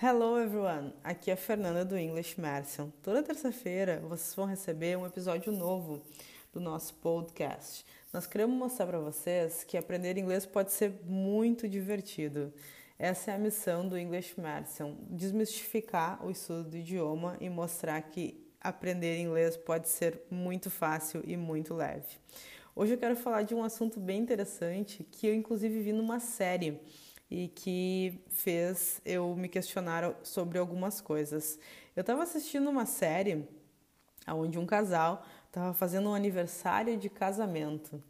Hello everyone, aqui é a Fernanda do English Mercian. Toda terça-feira vocês vão receber um episódio novo do nosso podcast. Nós queremos mostrar para vocês que aprender inglês pode ser muito divertido. Essa é a missão do English Mercian, desmistificar o estudo do idioma e mostrar que aprender inglês pode ser muito fácil e muito leve. Hoje eu quero falar de um assunto bem interessante que eu inclusive vi numa série e que fez eu me questionar sobre algumas coisas. Eu estava assistindo uma série onde um casal estava fazendo um aniversário de casamento.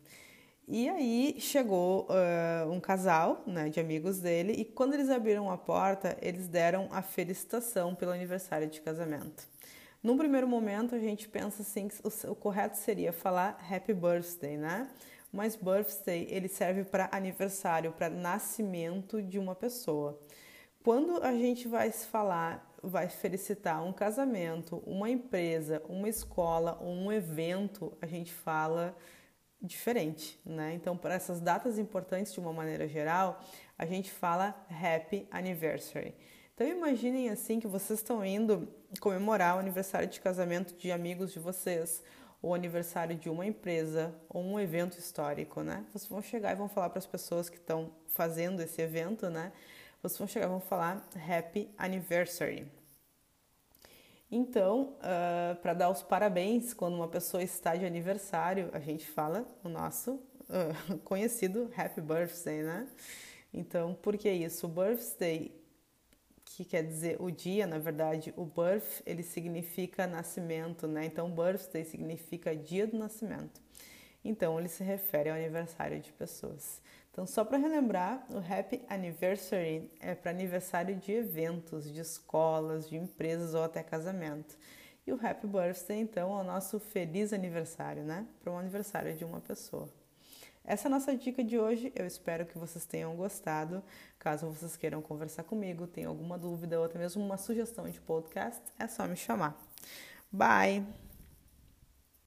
E aí chegou uh, um casal né, de amigos dele e quando eles abriram a porta, eles deram a felicitação pelo aniversário de casamento. Num primeiro momento, a gente pensa assim que o, correto seria falar Happy Birthday, né? Mas birthday ele serve para aniversário, para nascimento de uma pessoa. Quando a gente vai falar, vai felicitar um casamento, uma empresa, uma escola ou um evento, a gente fala diferente, né? Então, para essas datas importantes de uma maneira geral, a gente fala Happy Anniversary. Então, imaginem assim que vocês estão indo comemorar o aniversário de casamento de amigos de vocês o aniversário de uma empresa ou um evento histórico, né? Vocês vão chegar e vão falar para as pessoas que estão fazendo esse evento, né? Vocês vão chegar e vão falar Happy Anniversary. Então, uh, ah, para dar os parabéns quando uma pessoa está de aniversário, a gente fala o nosso uh, conhecido Happy Birthday, né? Então, por que isso? Birthday que quer dizer o dia, na verdade, o birth, ele significa nascimento, né? Então, birthday significa dia do nascimento. Então, ele se refere ao aniversário de pessoas. Então, só para relembrar, o Happy Anniversary é para aniversário de eventos, de escolas, de empresas ou até casamento. E o Happy Birthday, então, é o nosso feliz aniversário, né? Para um aniversário de uma pessoa. Essa é a nossa dica de hoje. Eu espero que vocês tenham gostado. Caso vocês queiram conversar comigo, tenham alguma dúvida ou até mesmo uma sugestão de podcast, é só me chamar. Bye!